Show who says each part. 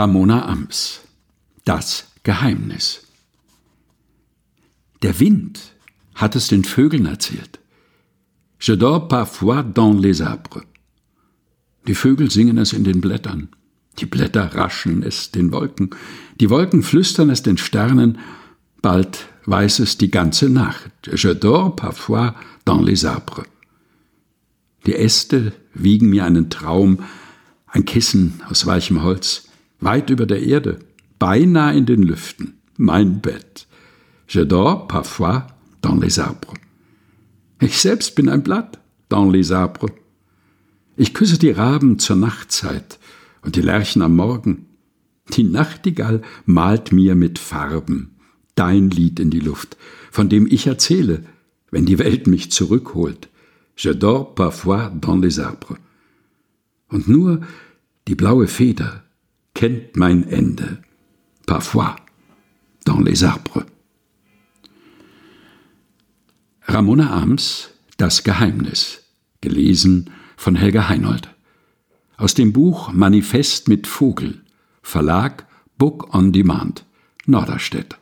Speaker 1: Ramona Ams Das Geheimnis Der Wind hat es den Vögeln erzählt. Je dors parfois dans les arbres. Die Vögel singen es in den Blättern. Die Blätter rascheln es den Wolken. Die Wolken flüstern es den Sternen. Bald weiß es die ganze Nacht. Je dors parfois dans les arbres. Die Äste wiegen mir einen Traum, ein Kissen aus weichem Holz, weit über der Erde, beinahe in den Lüften, mein Bett. Je dors parfois dans les arbres. Ich selbst bin ein Blatt dans les arbres. Ich küsse die Raben zur Nachtzeit und die Lerchen am Morgen. Die Nachtigall malt mir mit Farben dein Lied in die Luft, von dem ich erzähle, wenn die Welt mich zurückholt. Je dors parfois dans les arbres. Und nur die blaue Feder kennt mein Ende. Parfois dans les arbres. Ramona Arms Das Geheimnis, gelesen von Helga Heinold. Aus dem Buch Manifest mit Vogel, Verlag Book on Demand, Norderstedt.